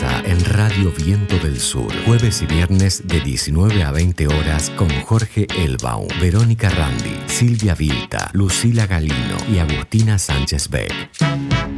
En Radio Viento del Sur. Jueves y viernes de 19 a 20 horas con Jorge Elbaum, Verónica Randi, Silvia Vilta, Lucila Galino y Agustina Sánchez Beck.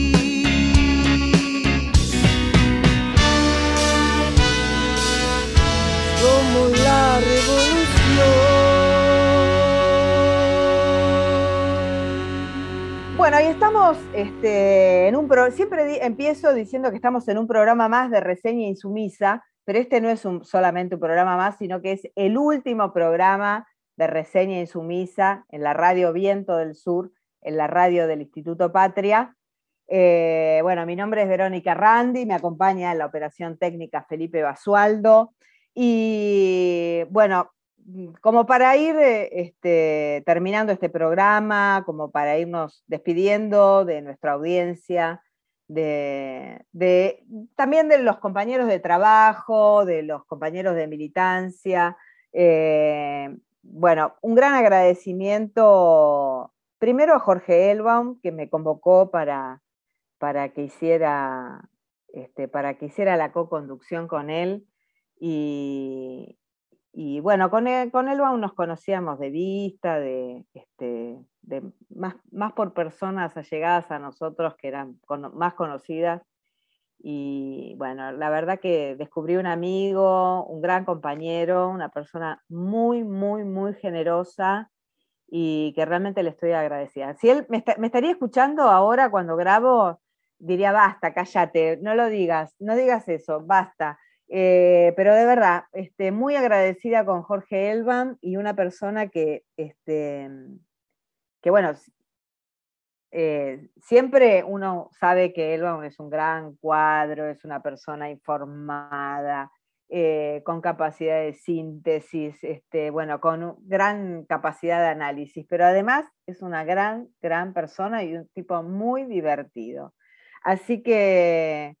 Somos la revolución. Bueno, y estamos este, en un pro siempre empiezo diciendo que estamos en un programa más de reseña insumisa, pero este no es un- solamente un programa más, sino que es el último programa de reseña insumisa en la radio Viento del Sur, en la radio del Instituto Patria. Eh, bueno, mi nombre es Verónica Randi, me acompaña en la operación técnica Felipe Basualdo. Y bueno, como para ir eh, este, terminando este programa, como para irnos despidiendo de nuestra audiencia, de, también de los compañeros de trabajo, de los compañeros de militancia. eh, bueno, un gran agradecimiento primero a Jorge Elbaum, que me convocó para, para que hiciera, este, para que hiciera la co-conducción con él. Y, y bueno, con, él, con Elbaum nos conocíamos de vista, de, este, de más, más por personas allegadas a nosotros que eran más conocidas. Y bueno, la verdad que descubrí un amigo, un gran compañero, una persona muy, muy, muy generosa y que realmente le estoy agradecida. Si él me, está- me estaría escuchando ahora cuando grabo, diría, basta, cállate, no lo digas, no digas eso, basta. Eh, pero de verdad, este, muy agradecida con Jorge Elban y una persona que, este, que bueno, eh, siempre uno sabe que Elban es un gran cuadro, es una persona informada, eh, con capacidad de síntesis, este, bueno, con gran capacidad de análisis, pero además es una gran, gran persona y un tipo muy divertido. Así que,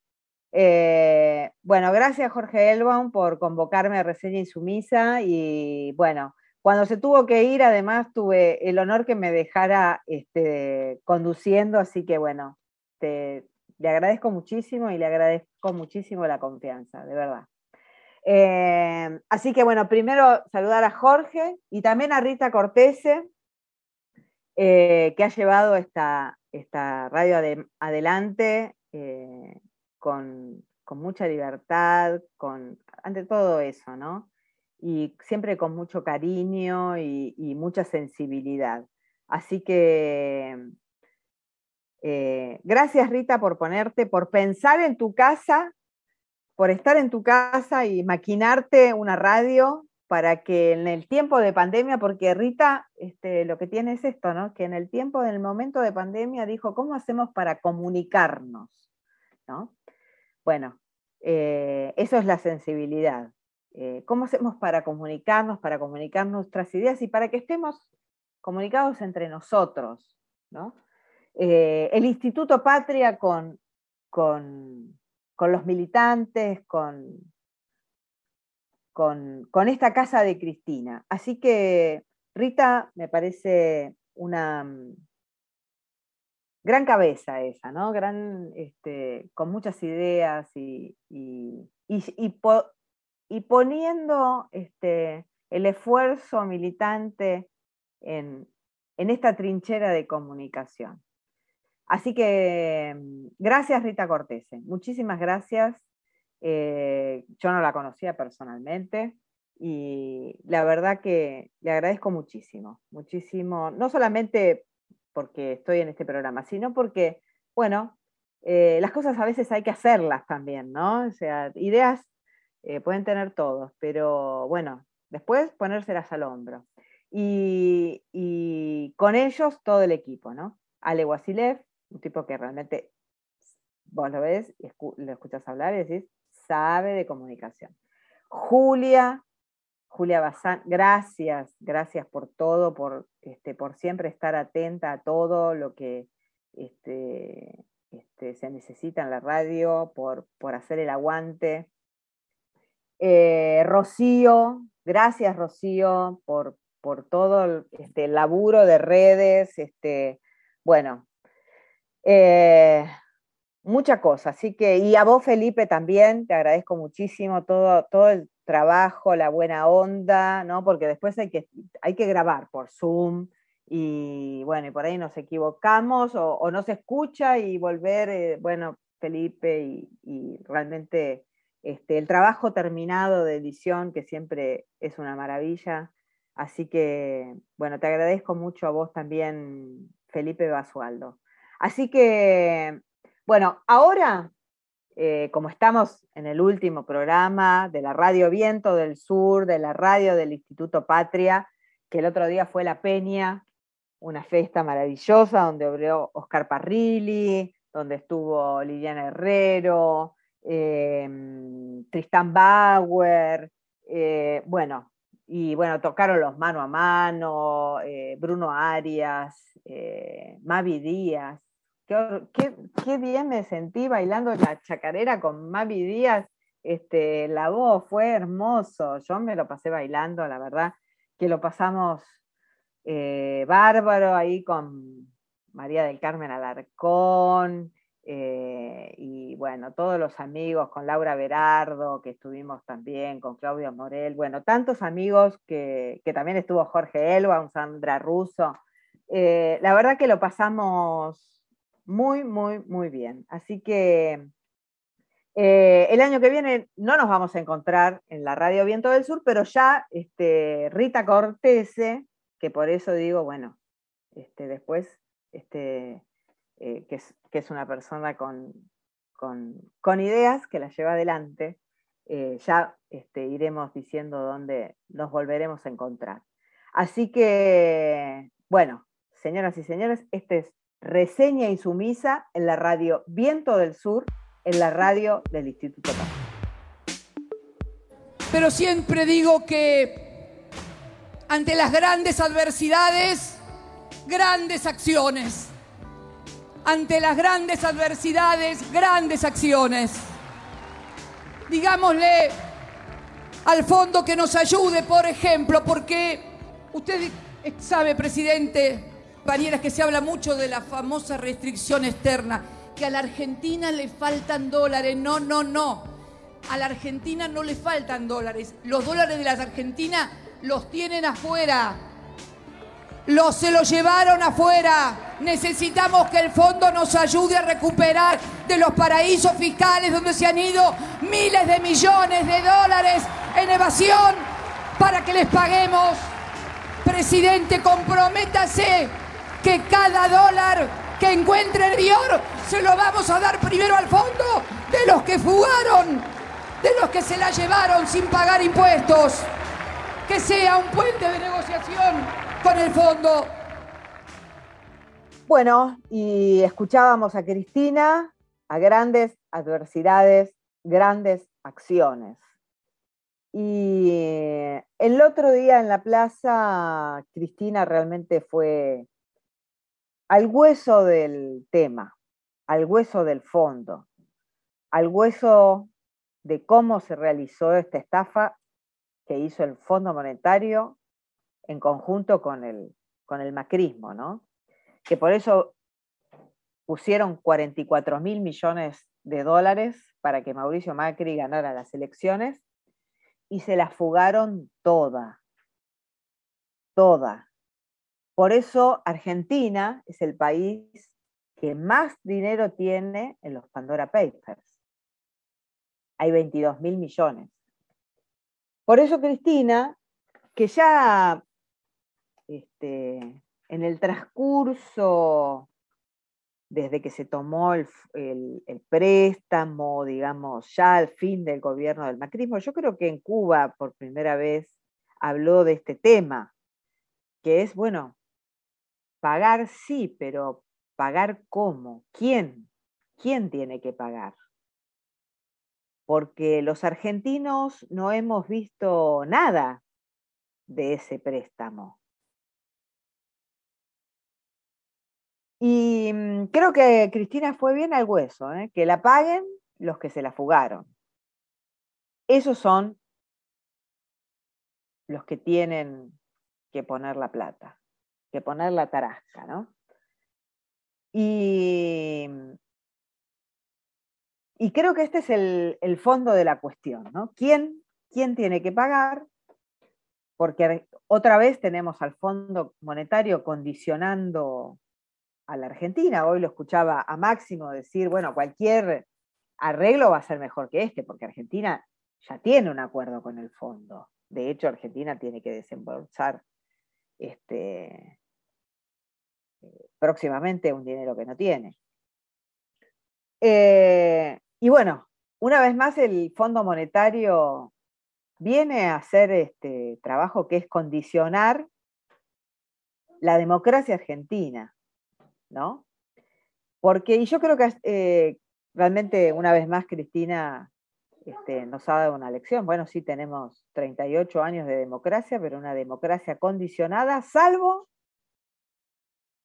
eh, bueno, gracias Jorge Elbaum por convocarme a Reseña Insumisa y bueno, cuando se tuvo que ir, además tuve el honor que me dejara este, conduciendo, así que bueno, le agradezco muchísimo y le agradezco muchísimo la confianza, de verdad. Eh, así que bueno, primero saludar a Jorge y también a Rita Cortese, eh, que ha llevado esta, esta radio ade- adelante con, mucha libertad, con, ante todo eso, ¿no? Y siempre con mucho cariño y, y mucha sensibilidad. Así que eh, gracias Rita por ponerte, por pensar en tu casa, por estar en tu casa y maquinarte una radio para que en el tiempo de pandemia, porque Rita este, lo que tiene es esto, ¿no? Que en el tiempo, en el momento de pandemia, dijo, ¿cómo hacemos para comunicarnos? ¿No? Bueno, eh, eso es la sensibilidad. Eh, ¿Cómo hacemos para comunicarnos, para comunicar nuestras ideas y para que estemos comunicados entre nosotros? ¿no? Eh, el Instituto Patria con, con, con los militantes, con, con, con, esta casa de Cristina. Así que Rita me parece una gran cabeza esa, ¿no? Gran, este, con muchas ideas y, y, y, y, po, y poniendo este, el esfuerzo militante en, en esta trinchera de comunicación. Así que mm, gracias Rita Cortese, muchísimas gracias. Eh, yo no la conocía personalmente y la verdad que le agradezco muchísimo, muchísimo, no solamente porque estoy en este programa, sino porque, bueno, eh, las cosas a veces hay que hacerlas también, ¿no? O sea, ideas eh, pueden tener todos, pero bueno, después ponérselas al hombro. Y, con ellos todo el equipo, ¿no? Ale Wasilev, un tipo que realmente vos lo ves, y lo escuchas hablar y decís, sabe de comunicación. Julia, Julia Bazán, gracias, gracias por todo, por, este, por siempre estar atenta a todo lo que este, este, se necesita en la radio, por, por hacer el aguante. Eh, Rocío, gracias Rocío por, por todo el, este, laburo de redes, este, bueno, eh, mucha cosa. Así que, y a vos Felipe también, te agradezco muchísimo todo, todo el trabajo, la buena onda, ¿no? Porque después hay que, hay que grabar por Zoom y bueno, y por ahí nos equivocamos o, no se escucha y volver, eh, bueno, Felipe, y, realmente este, el trabajo terminado de edición, que siempre es una maravilla. Así que, bueno, te agradezco mucho a vos también, Felipe Basualdo. Así que, bueno, ahora eh, como estamos en el último programa de la Radio Viento del Sur, de la radio del Instituto Patria, que el otro día fue La Peña, una fiesta maravillosa donde abrió Oscar Parrilli, donde estuvo Liliana Herrero, em, Tristán Bauer, eh, bueno, y bueno, tocaron los mano a mano, eh, Bruno Arias, Mavi Díaz, Qué, bien me sentí bailando la chacarera con Mavi Díaz. Este, la voz fue hermoso. Yo me lo pasé bailando, la verdad, que lo pasamos eh, bárbaro ahí con María del Carmen Alarcón. Eh, y bueno, todos los amigos, con Laura Berardo, que estuvimos también, con Claudio Morel, bueno, tantos amigos que, también estuvo Jorge Elba, un Sandra Russo. Eh, la verdad que lo pasamos muy, muy, muy bien. Así que eh, el año que viene no nos vamos a encontrar en la Radio Viento del Sur, pero ya este, Rita Cortese, que por eso digo, bueno, este, después, este, eh, que, es, una persona con, con, ideas que las lleva adelante, eh, ya este, iremos diciendo dónde nos volveremos a encontrar. Así que, bueno, señoras y señores, este es reseña insumisa en la radio Viento del Sur, en la radio del Instituto Pero siempre digo que ante las grandes adversidades, grandes acciones. Ante las grandes adversidades, grandes acciones. Digámosle al fondo que nos ayude, por ejemplo, porque usted sabe, presidente, compañeras, que se habla mucho de la famosa restricción externa, que a la Argentina le faltan dólares. No, no, no. A la Argentina no le faltan dólares. Los dólares de la Argentina los tienen afuera. Los se los llevaron afuera. Necesitamos que el fondo nos ayude a recuperar de los paraísos fiscales donde se han ido miles de millones de dólares en evasión para que les paguemos. Presidente, comprométase que cada dólar que encuentre el Dior se lo vamos a dar primero al fondo de los que fugaron, de los que se la llevaron sin pagar impuestos. Que sea un puente de negociación con el fondo. Bueno, y escuchábamos a Cristina a grandes adversidades, grandes acciones. Y el otro día en la plaza, Cristina realmente fue al hueso del tema, al hueso del fondo, al hueso de cómo se realizó esta estafa que hizo el Fondo Monetario en conjunto con el, con el macrismo, ¿no? Que por eso pusieron 44 mil millones de dólares para que Mauricio Macri ganara las elecciones y se la fugaron toda, toda. Por eso Argentina es el país que más dinero tiene en los Pandora Papers. Hay 22 mil millones. Por eso Cristina, que ya este, en el transcurso desde que se tomó el, préstamo, digamos, ya al fin del gobierno del macrismo. Yo creo que en Cuba por primera vez habló de este tema, que es, bueno, pagar sí, pero pagar cómo, quién, quién tiene que pagar. Porque los argentinos no hemos visto nada de ese préstamo. Y mm, creo que Cristina fue bien al hueso, ¿eh? que la paguen los que se la fugaron. Esos son los que tienen que poner la plata, que poner la tarasca, ¿no? Y, y creo que este es el, fondo de la cuestión, ¿no? ¿Quién, ¿Quién tiene que pagar? Porque otra vez tenemos al Fondo Monetario condicionando a la Argentina. Hoy lo escuchaba a Máximo decir, bueno, cualquier arreglo va a ser mejor que este, porque Argentina ya tiene un acuerdo con el fondo. De hecho, Argentina tiene que desembolsar este, eh, próximamente un dinero que no tiene. Eh, y bueno, una vez más el Fondo Monetario viene a hacer este trabajo que es condicionar la democracia argentina. ¿no? Porque, y yo creo que eh, realmente una vez más Cristina este, nos ha dado una lección. Bueno, sí tenemos 38 años de democracia, pero una democracia condicionada, salvo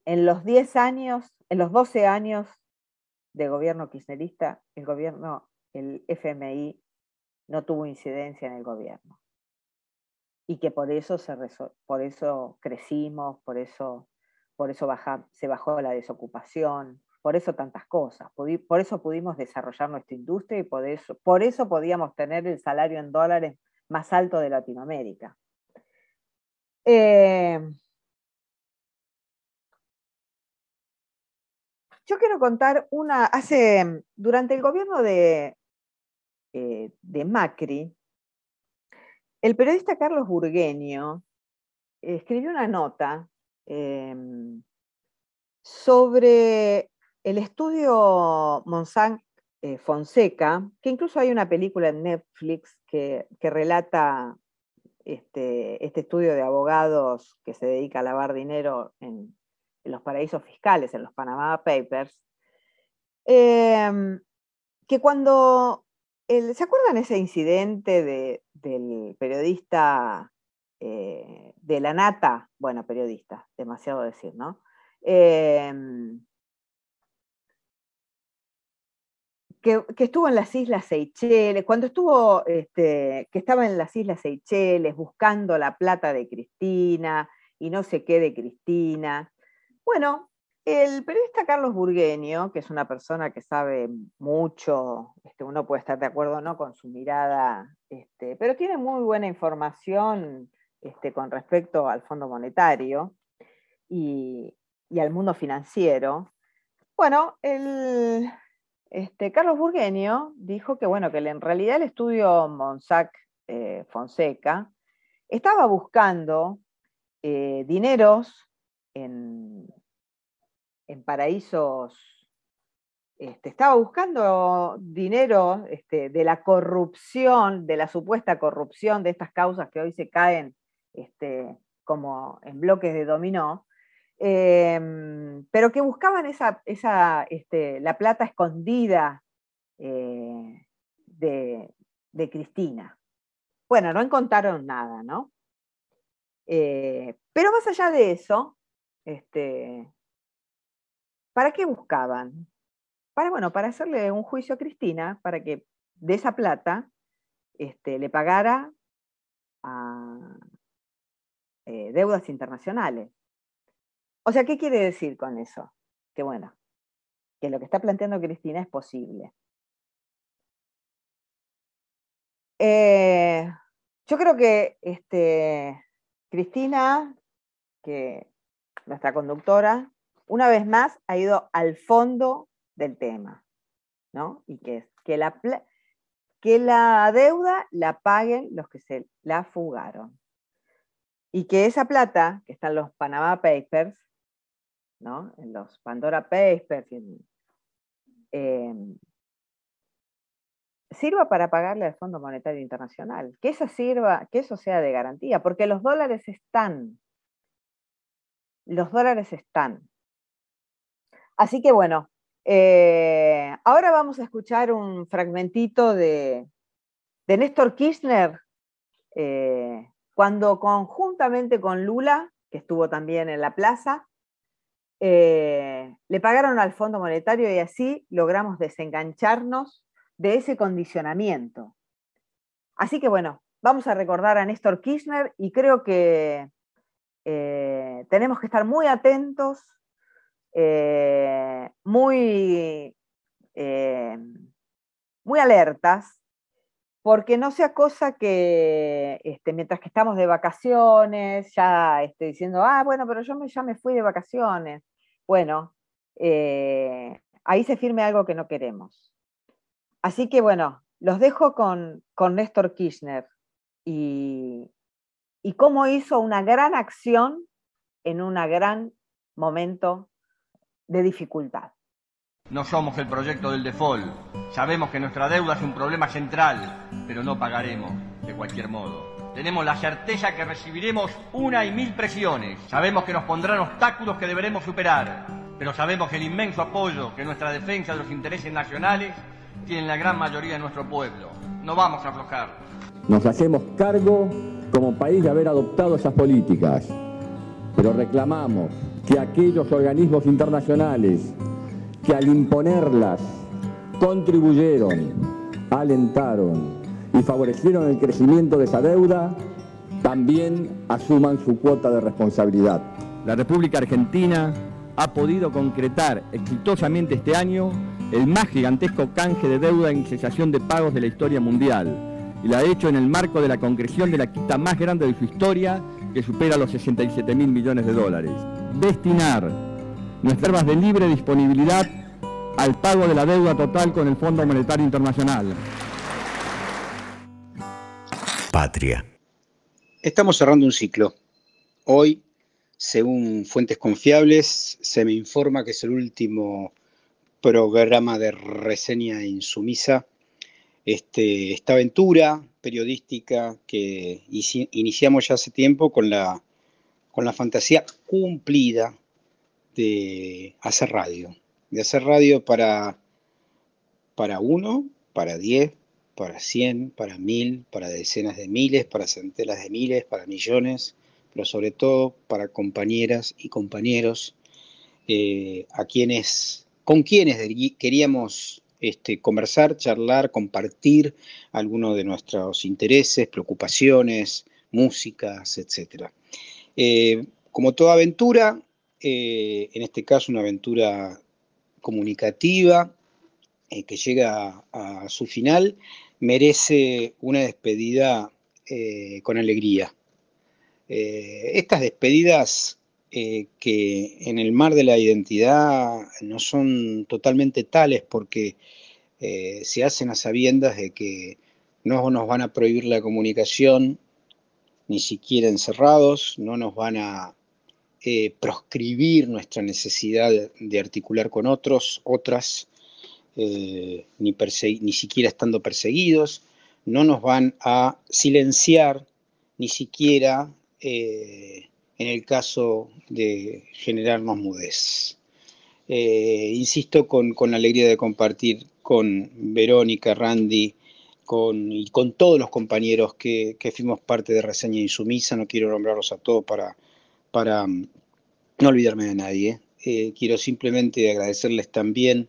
en los 10 años, en los 12 años de gobierno kirchnerista, el gobierno, el FMI no tuvo incidencia en el gobierno. Y que por eso, se por eso crecimos, por eso por eso se bajó la desocupación, por eso tantas cosas, por eso pudimos desarrollar nuestra industria y por eso, por eso podíamos tener el salario en dólares más alto de Latinoamérica. Eh, yo quiero contar una, hace, durante el gobierno de, eh, de Macri, el periodista Carlos Burgueño escribió una nota Em, sobre el estudio Monsanto eh, Fonseca, que incluso hay una película en Netflix que, relata este, este, estudio de abogados que se dedica a lavar dinero en, los paraísos fiscales, en los Panama Papers, em, que cuando, ¿se acuerdan ese incidente del periodista eh, de la nata, bueno, periodista, demasiado decir, ¿no? Em, que, estuvo en las Islas Seychelles, cuando estuvo, este, que estaba en las Islas Seychelles buscando la plata de Cristina y no sé qué de Cristina. Bueno, el periodista Carlos Burgueño, que es una persona que sabe mucho, este, uno puede estar de acuerdo o no con su mirada, este, pero tiene muy buena información este, con respecto al Fondo Monetario y, al mundo financiero. Bueno, el, este, Carlos Burgueño dijo que, bueno, que en realidad el estudio Monsac eh, Fonseca estaba buscando eh, dineros en, en paraísos este, estaba buscando dinero este, de la corrupción, de la supuesta corrupción de estas causas que hoy se caen este, como en bloques de dominó, em, pero que buscaban esa, este, la plata escondida eh, de, Cristina. Bueno, no encontraron nada, ¿no? Eh, pero más allá de eso, ¿para qué buscaban? Para, bueno, para hacerle un juicio a Cristina, para que de esa plata este, le pagara a, eh, deudas internacionales. O sea, ¿qué quiere decir con eso? Que bueno, que lo que está planteando Cristina es posible. Eh, yo creo que este, Cristina, que nuestra conductora, una vez más ha ido al fondo del tema, ¿no? Y que es que la, que la deuda la paguen los que se la fugaron y que esa plata, que está en los Panama Papers, ¿no? En los Pandora Papers. Eh, sirva para pagarle al Fondo Monetario Internacional, que eso sirva, que eso sea de garantía, porque los dólares están, los dólares están. Así que bueno, eh, ahora vamos a escuchar un fragmentito de, Néstor Kirchner, eh, cuando conjuntamente con Lula, que estuvo también en la plaza, eh, le pagaron al Fondo Monetario y así logramos desengancharnos de ese condicionamiento. Así que bueno, vamos a recordar a Néstor Kirchner y creo que tenemos que estar muy atentos, eh, muy, eh, muy alertas, porque no sea cosa que este, mientras que estamos de vacaciones, ya esté diciendo, ah, bueno, pero yo ya me fui de vacaciones. Bueno, ahí se firme algo que no queremos. Así que bueno, los dejo con, con Néstor Kirchner y, y cómo hizo una gran acción en un gran momento de dificultad. No somos el proyecto del default. Sabemos que nuestra deuda es un problema central, pero no pagaremos de cualquier modo. Tenemos la certeza que recibiremos una y mil presiones. Sabemos que nos pondrán obstáculos que deberemos superar, pero sabemos que el inmenso apoyo que nuestra defensa de los intereses nacionales tiene la gran mayoría de nuestro pueblo. No vamos a aflojar. Nos hacemos cargo como país de haber adoptado esas políticas, pero reclamamos que aquellos organismos internacionales que al imponerlas contribuyeron, alentaron y favorecieron el crecimiento de esa deuda, también asuman su cuota de responsabilidad. La República Argentina ha podido concretar exitosamente este año el más gigantesco canje de deuda en cesación de pagos de la historia mundial, y la ha hecho en el marco de la concreción de la quita más grande de su historia, que supera los 67 mil millones de dólares. Destinar nuestras de libre disponibilidad al pago de la deuda total con el Fondo Monetario Internacional. Patria. Estamos cerrando un ciclo. Hoy, según fuentes confiables, se me informa que es el último programa de reseña insumisa, este, esta aventura periodística que iniciamos ya hace tiempo con la, con la fantasía cumplida de hacer radio, de hacer radio para, para uno, para diez, para cien, para mil, para decenas de miles, para centenas de miles, para millones, pero sobre todo para compañeras y compañeros eh, a quienes con quienes queríamos este, conversar, charlar, compartir algunos de nuestros intereses, preocupaciones, músicas, etc. Eh, como toda aventura, eh, en este caso una aventura comunicativa eh, que llega a, su final, merece una despedida con alegría. estas despedidas que en el mar de la identidad no son totalmente tales porque se hacen a sabiendas de que no nos van a prohibir la comunicación, ni siquiera encerrados, no nos van a eh, proscribir nuestra necesidad de articular con otros, otras, ni, ni siquiera estando perseguidos, no nos van a silenciar, ni siquiera en el caso de generarnos mudez. Eh, insisto con, la alegría de compartir con Verónica, Randy y con todos los compañeros que, fuimos parte de Reseña Insumisa, no quiero nombrarlos a todos para, para mm, no olvidarme de nadie. Eh, quiero simplemente agradecerles también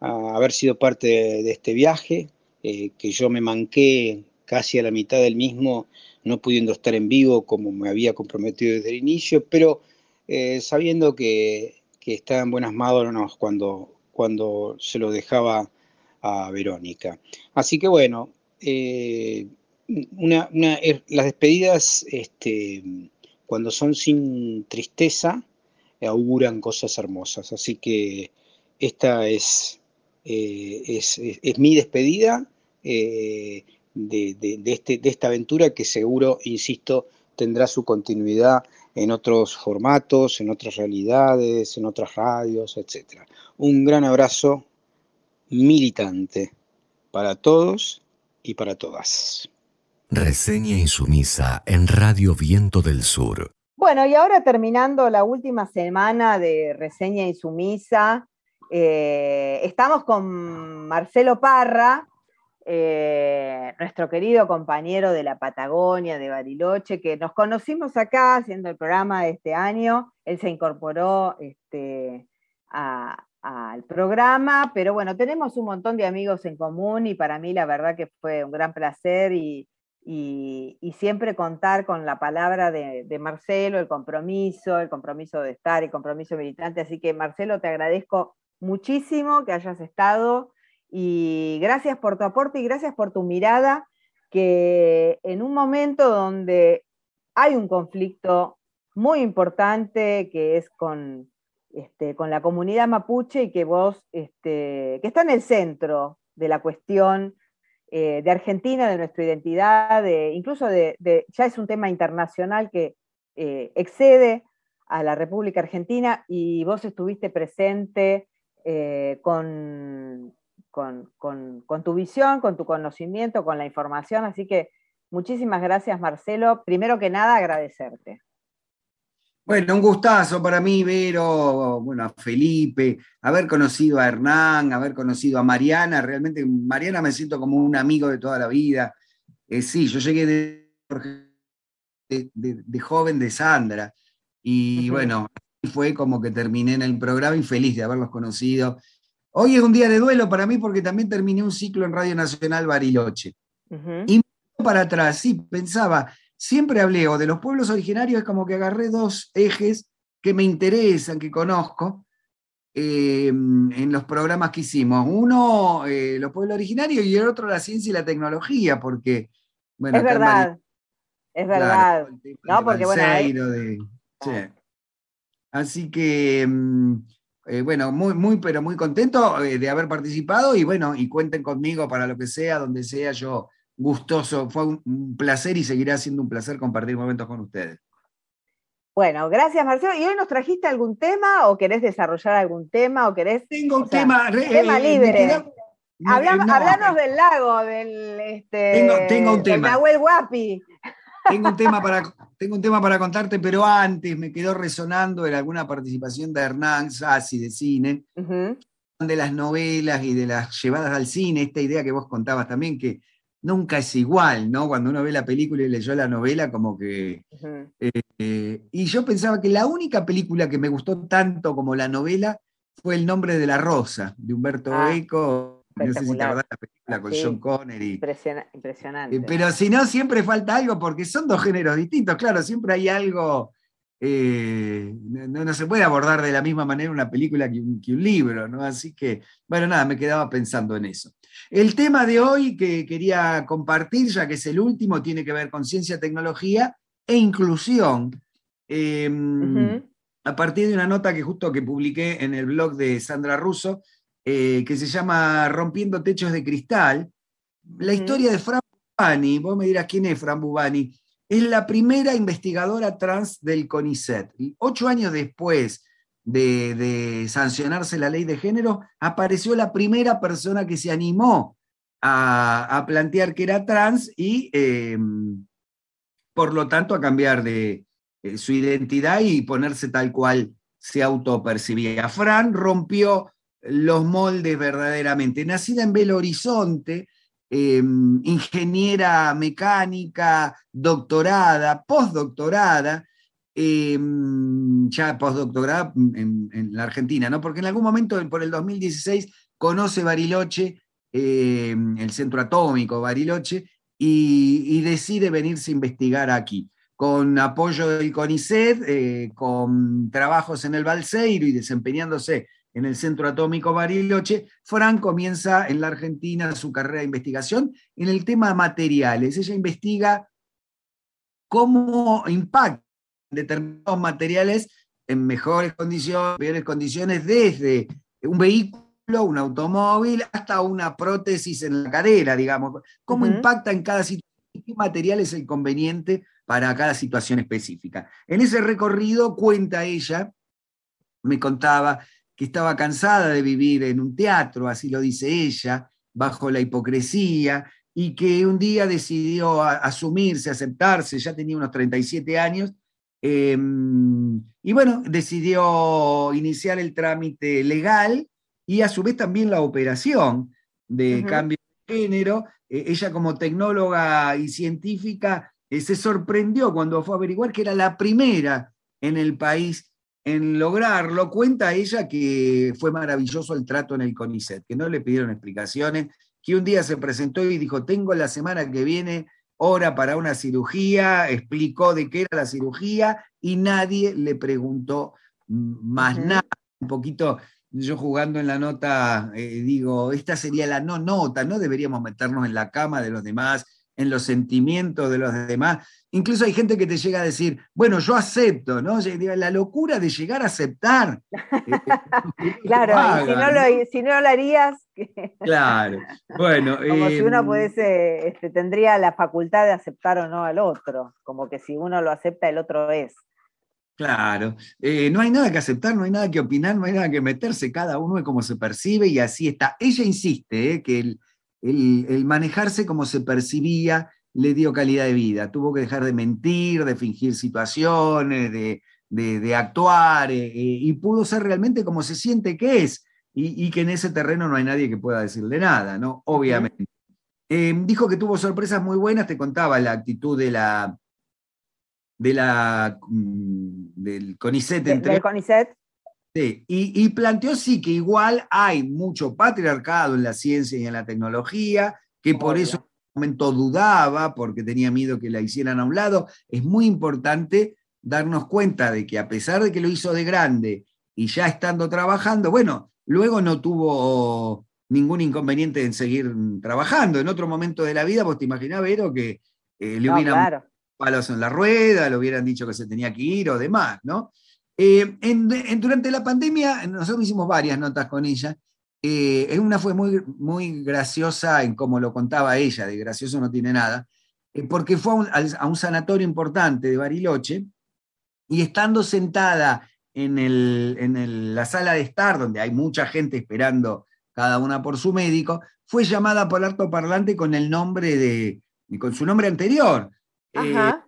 a haber sido parte de, este viaje, eh, que yo me manqué casi a la mitad del mismo no pudiendo estar en vivo como me había comprometido desde el inicio, pero eh, sabiendo que, estaba en buenas manos cuando, cuando se lo dejaba a Verónica. Así que bueno, eh, las despedidas, este, cuando son sin tristeza, auguran cosas hermosas. Así que esta es, eh, es, mi despedida de, este, de esta aventura que seguro, insisto, tendrá su continuidad en otros formatos, en otras realidades, en otras radios, etc. Un gran abrazo militante para todos y para todas. Reseña insumisa en Radio Viento del Sur. Bueno, y ahora terminando la última semana de Reseña Insumisa, eh, estamos con Marcelo Parra, eh, nuestro querido compañero de la Patagonia, de Bariloche, que nos conocimos acá haciendo el programa de este año. Él se incorporó este, al programa, pero bueno, tenemos un montón de amigos en común y para mí la verdad que fue un gran placer y, siempre contar con la palabra de, de, Marcelo, el compromiso, el compromiso de estar, el compromiso militante. Así que Marcelo, te agradezco muchísimo que hayas estado y gracias por tu aporte y gracias por tu mirada, que en un momento donde hay un conflicto muy importante que es con, este, con la comunidad mapuche y que vos, este, que está en el centro de la cuestión eh, de Argentina, de nuestra identidad, incluso de, ya es un tema internacional que eh, excede a la República Argentina y vos estuviste presente eh, con, con, tu visión, con tu conocimiento, con la información. Así que muchísimas gracias, Marcelo. Primero que nada, agradecerte. Bueno, un gustazo para mí, Vero, bueno, a Felipe, haber conocido a Hernán, haber conocido a Mariana. Realmente, Mariana me siento como un amigo de toda la vida. Eh, sí, yo llegué de, de, joven de Sandra y bueno, fue como que terminé en el programa y feliz de haberlos conocido Hoy es un día de duelo para mí porque también terminé un ciclo en Radio Nacional Bariloche. Y para atrás, sí, pensaba, siempre hablé o de los pueblos originarios, es como que agarré dos ejes que me interesan, que conozco, eh, en los programas que hicimos. Uno, eh, los pueblos originarios, y el otro, la ciencia y la tecnología, porque, bueno, es verdad, es verdad. no, porque bueno, Así que... Mm, eh, bueno, muy, muy, pero muy contento de haber participado y bueno, y cuenten conmigo para lo que sea, donde sea, yo gustoso, fue un, placer y seguirá siendo un placer compartir momentos con ustedes. Bueno, gracias Marcelo. ¿Y hoy nos trajiste algún tema o querés desarrollar algún tema o querés... Tengo un tema... tema eh, libre. Hablanos del lago, del... Este, tengo, tengo un tema. Nahuel Guapi. Tengo un, tema para, tengo un tema para contarte, pero antes me quedó resonando en alguna participación de Hernán Sassi de cine, de las novelas y de las llevadas al cine, esta idea que vos contabas también, que nunca es igual, ¿no? Cuando uno ve la película y leyó la novela, como que... Eh, y yo pensaba que la única película que me gustó tanto como la novela fue El nombre de la rosa, de Humberto ah. Eco no sé si te acordás la película con John Connery. impresionante. Eh, pero si no, siempre falta algo porque son dos géneros distintos. Claro, siempre hay algo. Eh, no, se puede abordar de la misma manera una película que un, libro, ¿no? Así que, bueno, nada, me quedaba pensando en eso. El tema de hoy que quería compartir, ya que es el último, tiene que ver con ciencia, tecnología e inclusión. Em, a partir de una nota que justo que publiqué en el blog de Sandra Russo, eh, que se llama Rompiendo Techos de Cristal. La historia de Fran Bubani, vos me dirás quién es Fran Bubani, es la primera investigadora trans del CONICET. Ocho años después de, sancionarse la ley de género, apareció la primera persona que se animó a, plantear que era trans y, em, por lo tanto, a cambiar de eh, su identidad y ponerse tal cual se autopercibía. Fran rompió los moldes verdaderamente. Nacida en Belo Horizonte, em, ingeniera mecánica, doctorada, postdoctorada, em, ya postdoctorada en, la Argentina, ¿no? Porque en algún momento, por el 2016, conoce Bariloche, em, el centro atómico Bariloche, y, decide venirse a investigar aquí con apoyo del CONICET, eh, con trabajos en el Balseiro y desempeñándose en el Centro Atómico Bariloche, Fran comienza en la Argentina su carrera de investigación en el tema materiales. Ella investiga cómo impactan determinados materiales en mejores condiciones, peores condiciones, desde un vehículo, un automóvil, hasta una prótesis en la cadera, digamos. Cómo impacta en cada situación, qué material es el conveniente para cada situación específica. En ese recorrido cuenta ella, me contaba que estaba cansada de vivir en un teatro, así lo dice ella, bajo la hipocresía, y que un día decidió asumirse, aceptarse, ya tenía unos 37 años, em, y bueno, decidió iniciar el trámite legal y a su vez también la operación de cambio de género. E, ella como tecnóloga y científica eh, se sorprendió cuando fue a averiguar que era la primera en el país en lograrlo. Cuenta ella que fue maravilloso el trato en el CONICET, que no le pidieron explicaciones, que un día se presentó y dijo, tengo la semana que viene hora para una cirugía, explicó de qué era la cirugía y nadie le preguntó más nada. Un poquito, yo jugando en la nota, eh, digo, esta sería la no nota, no deberíamos meternos en la cama de los demás, en los sentimientos de los demás. Incluso hay gente que te llega a decir, bueno, yo acepto, ¿no? La locura de llegar a aceptar. Claro, y si no, lo, si no lo harías. claro, bueno. Como si uno em, pudiese, este, tendría la facultad de aceptar o no al otro, como que si uno lo acepta, el otro es. Claro, eh, no hay nada que aceptar, no hay nada que opinar, no hay nada que meterse, cada uno es como se percibe y así está. Ella insiste eh, que el, el, manejarse como se percibía le dio calidad de vida. Tuvo que dejar de mentir, de fingir situaciones, de, actuar, eh, eh, y pudo ser realmente como se siente que es, y, que en ese terreno no hay nadie que pueda decirle nada, ¿no? Obviamente. Eh, dijo que tuvo sorpresas muy buenas, te contaba la actitud de la, de la mm, del CONICET. Entre, CONICET. Y, planteó sí que igual hay mucho patriarcado en la ciencia y en la tecnología, que por eso momento dudaba, porque tenía miedo que la hicieran a un lado. Es muy importante darnos cuenta de que a pesar de que lo hizo de grande y ya estando trabajando, bueno, luego no tuvo ningún inconveniente en seguir trabajando. En otro momento de la vida, vos te imaginás, Vero, que eh, le hubieran palos en la rueda, le hubieran dicho que se tenía que ir o demás, ¿no? Eh, durante la pandemia, nosotros hicimos varias notas con ella. Eh, una fue muy, muy graciosa en cómo lo contaba ella, de gracioso no tiene nada, eh, porque fue a un, sanatorio importante de Bariloche y estando sentada en, la sala de estar, donde hay mucha gente esperando cada una por su médico, fue llamada por parlante con el nombre de, con su nombre anterior. Ajá.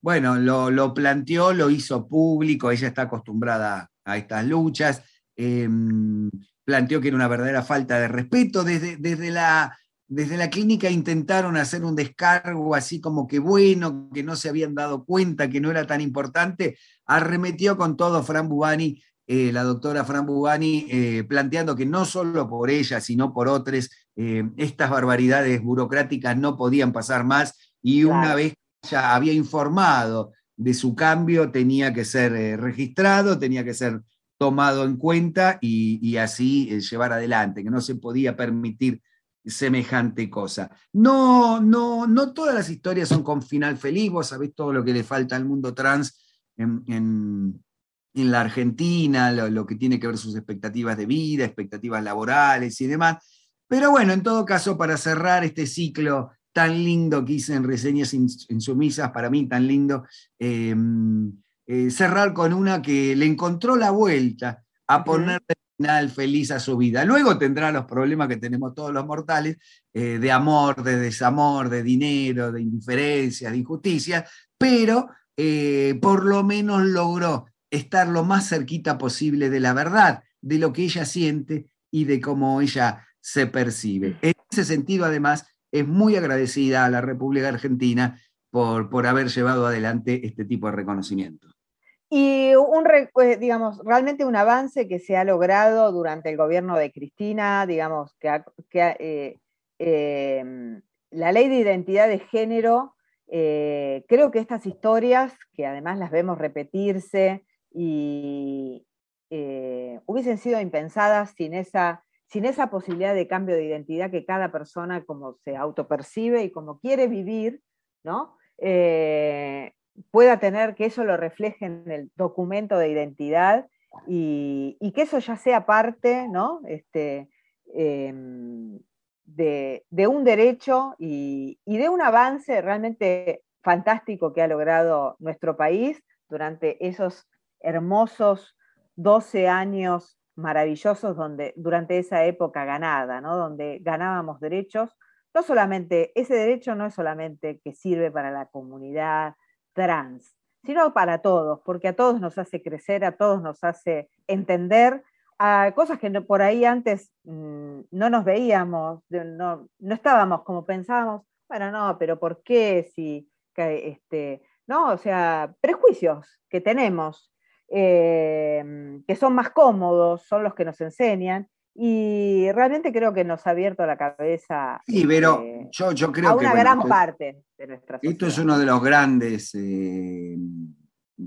Bueno, lo, planteó, lo hizo público, ella está acostumbrada a estas luchas, em, planteó que era una verdadera falta de respeto. Desde, desde, la, desde la clínica intentaron hacer un descargo así como que bueno, que no se habían dado cuenta, que no era tan importante. Arremetió con todo Fran Bubani, eh, la doctora Fran Bubani, eh, planteando que no solo por ella, sino por otros, eh, estas barbaridades burocráticas no podían pasar más. Y una vez ya había informado de su cambio, tenía que ser registrado, tenía que ser tomado en cuenta y, así eh, llevar adelante, que no se podía permitir semejante cosa. No, no, no todas las historias son con final feliz, vos sabés todo lo que le falta al mundo trans en, la Argentina, lo, que tiene que ver sus expectativas de vida, expectativas laborales y demás. Pero bueno, en todo caso, para cerrar este ciclo tan lindo que hice en reseñas insumisas, para mí tan lindo, em, eh, cerrar con una que le encontró la vuelta a ponerle final feliz a su vida. Luego tendrá los problemas que tenemos todos los mortales, eh, de amor, de desamor, de dinero, de indiferencia, de injusticia, pero eh, por lo menos logró estar lo más cerquita posible de la verdad, de lo que ella siente y de cómo ella se percibe. En ese sentido, además, es muy agradecida a la República Argentina por, por haber llevado adelante este tipo de reconocimiento. Y un, pues, digamos, realmente un avance que se ha logrado durante el gobierno de Cristina, digamos, que, eh, em, la ley de identidad de género, eh, creo que estas historias, que además las vemos repetirse y eh, hubiesen sido impensadas sin esa sin esa posibilidad de cambio de identidad que cada persona como se autopercibe y como quiere vivir, ¿no? Eh, pueda tener, que eso lo refleje en el documento de identidad y, que eso ya sea parte ¿no? este, em, de, un derecho y, de un avance realmente fantástico que ha logrado nuestro país durante esos hermosos 12 años maravillosos donde, durante esa época ganada, ¿no? donde ganábamos derechos. No solamente, ese derecho no es solamente que sirve para la comunidad trans, sino para todos, porque a todos nos hace crecer, a todos nos hace entender a cosas que por ahí antes mm, no nos veíamos, no, no, estábamos como pensábamos, bueno, no, pero ¿por qué si, este, no, o sea, prejuicios que tenemos, eh, que son más cómodos, son los que nos enseñan, y realmente creo que nos ha abierto la cabeza. Sí, pero yo, yo creo a una gran parte de nuestra sociedad. Esto es uno de los grandes eh,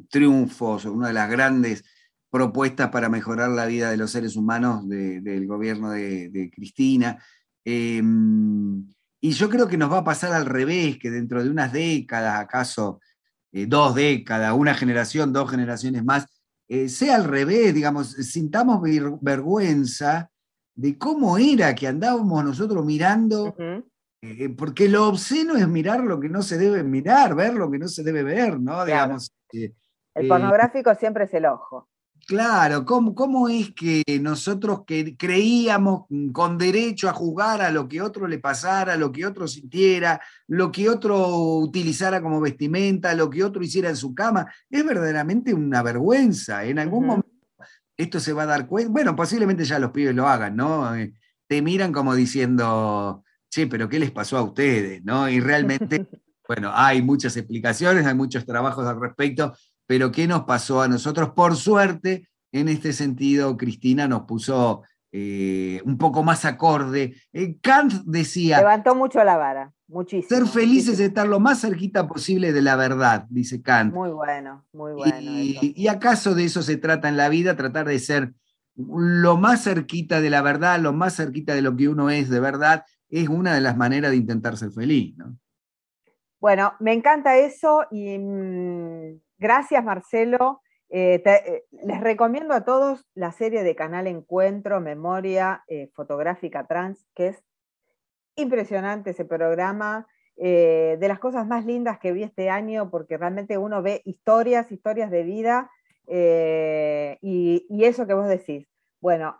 triunfos, una de las grandes propuestas para mejorar la vida de los seres humanos del gobierno de, Cristina. Em, y yo creo que nos va a pasar al revés, que dentro de unas décadas, acaso eh, dos décadas, una generación, dos generaciones más, eh, sea al revés, digamos, sintamos vergüenza de cómo era que andábamos nosotros mirando, eh, porque lo obsceno es mirar lo que no se debe mirar, ver lo que no se debe ver, ¿no? Digamos, el pornográfico siempre es el ojo. Claro, ¿cómo, ¿cómo, es que nosotros que creíamos con derecho a juzgar a lo que otro le pasara, lo que otro sintiera, lo que otro utilizara como vestimenta, lo que otro hiciera en su cama? Es verdaderamente una vergüenza. En algún momento esto se va a dar cuenta. Bueno, posiblemente ya los pibes lo hagan, ¿no? Eh, te miran como diciendo, che, pero ¿qué les pasó a ustedes? ¿no? Y realmente, bueno, hay muchas explicaciones, hay muchos trabajos al respecto pero ¿qué nos pasó a nosotros? Por suerte, en este sentido, Cristina nos puso eh, un poco más acorde. Eh, Kant decía... Levantó mucho la vara, muchísimo. Ser felices es estar lo más cerquita posible de la verdad, dice Kant. Muy bueno, muy bueno. Y, y, acaso de eso se trata en la vida, tratar de ser lo más cerquita de la verdad, lo más cerquita de lo que uno es de verdad, es una de las maneras de intentar ser feliz, ¿no? Bueno, me encanta eso y mm, Gracias, Marcelo. Eh, eh, les recomiendo a todos la serie de Canal Encuentro, Memoria eh, Fotográfica Trans, que es impresionante ese programa, de las cosas más lindas que vi este año, porque realmente uno ve historias, historias de vida, y, eso que vos decís. Bueno,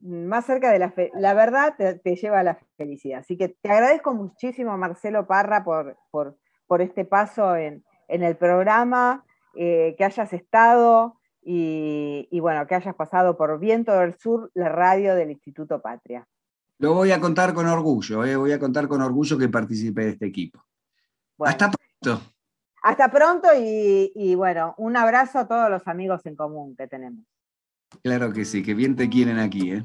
más cerca de la, la verdad te, lleva a la felicidad. Así que te agradezco muchísimo, Marcelo Parra, por, por, por este paso en, en el programa, eh, que hayas estado y, bueno, que hayas pasado por Viento del Sur, la radio del Instituto Patria. Lo voy a contar con orgullo, eh, voy a contar con orgullo que participé de este equipo. Hasta pronto. Hasta pronto y, y bueno, un abrazo a todos los amigos en común que tenemos. Claro que sí, que bien te quieren aquí, ¿eh?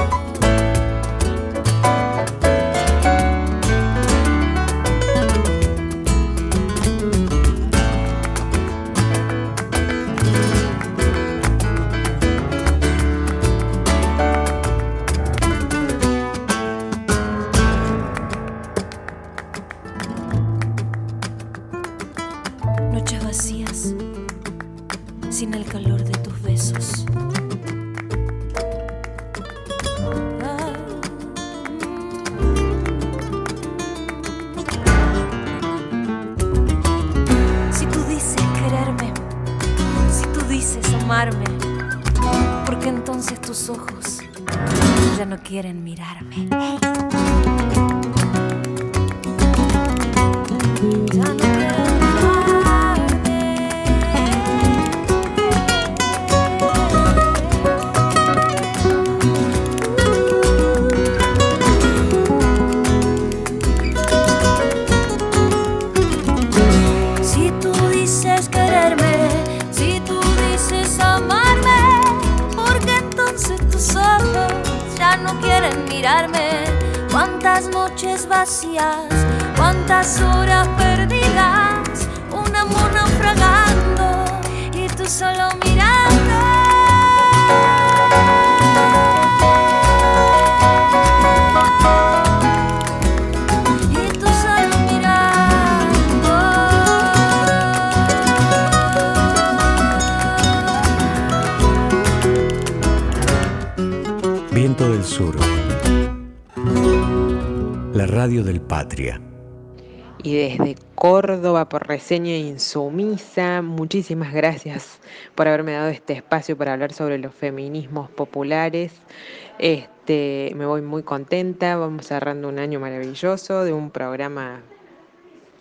quieren mirarme. Radio del Patria. Y desde Córdoba por reseña insumisa, muchísimas gracias por haberme dado este espacio para hablar sobre los feminismos populares. Este, me voy muy contenta, vamos cerrando un año maravilloso de un programa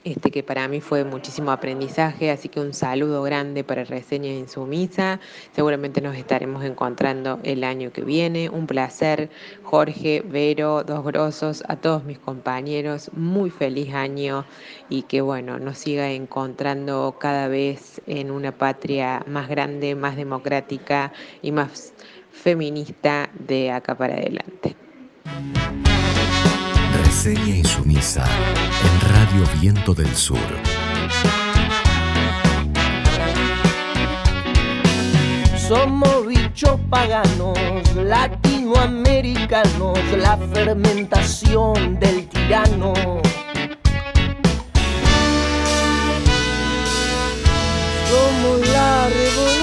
este, que para mí fue muchísimo aprendizaje, así que un saludo grande para Reseña Insumisa. Seguramente nos estaremos encontrando el año que viene. Un placer, Jorge, Vero, Dos Grosos, a todos mis compañeros. Muy feliz año y que bueno, nos siga encontrando cada vez en una patria más grande, más democrática y más feminista de acá para adelante. Reseña Insumisa en Radio Viento del Sur. Somos bichos paganos, latinoamericanos, la fermentación del tirano. Somos la revolución.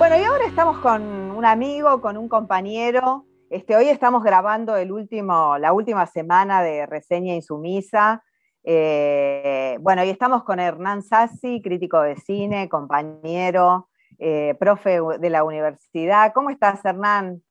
Bueno, y ahora estamos con un amigo, con un compañero. Este, hoy estamos grabando el último, la última semana de Reseña Insumisa. Eh, bueno, y estamos con Hernán Sassi, crítico de cine, compañero, eh, profe de la universidad. ¿Cómo estás, Hernán?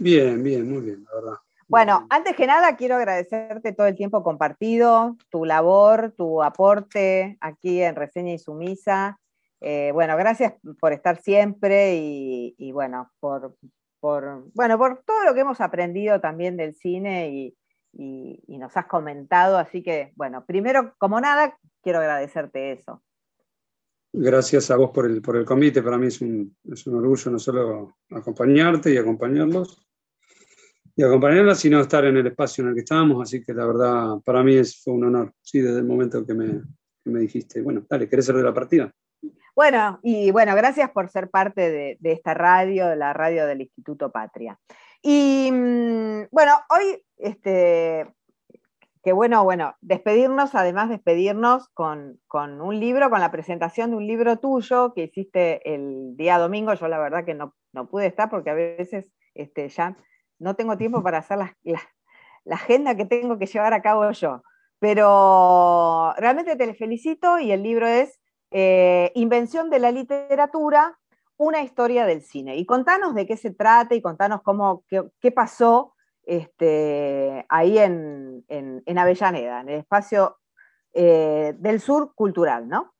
Bien, bien, muy bien, la verdad. Bueno, antes que nada quiero agradecerte todo el tiempo compartido, tu labor, tu aporte aquí en Reseña Insumisa. Eh, bueno, gracias por estar siempre y, bueno, por, bueno, por todo lo que hemos aprendido también del cine y, nos has comentado. Así que, bueno, primero, como nada, quiero agradecerte eso. Gracias a vos por el, por el convite. Para mí es un, es un orgullo no solo acompañarte y acompañarlos, y acompañarlas, sino estar en el espacio en el que estamos. Así que la verdad, para mí es, fue un honor, sí, desde el momento que me, que me dijiste, bueno, dale, ¿querés ser de la partida? Bueno, y bueno, gracias por ser parte de, esta radio, de la radio del Instituto Patria. Y mm, bueno, hoy, este, qué bueno, bueno, despedirnos, además despedirnos con, un libro, con la presentación de un libro tuyo que hiciste el día domingo. Yo la verdad que no, pude estar porque a veces este, ya no tengo tiempo para hacer la, la agenda que tengo que llevar a cabo yo. Pero realmente te felicito y el libro es eh, Invención de la literatura, una historia del cine. Y contanos de qué se trata y contanos cómo, qué, pasó este, ahí en, Avellaneda, en el espacio eh, del sur cultural, ¿no?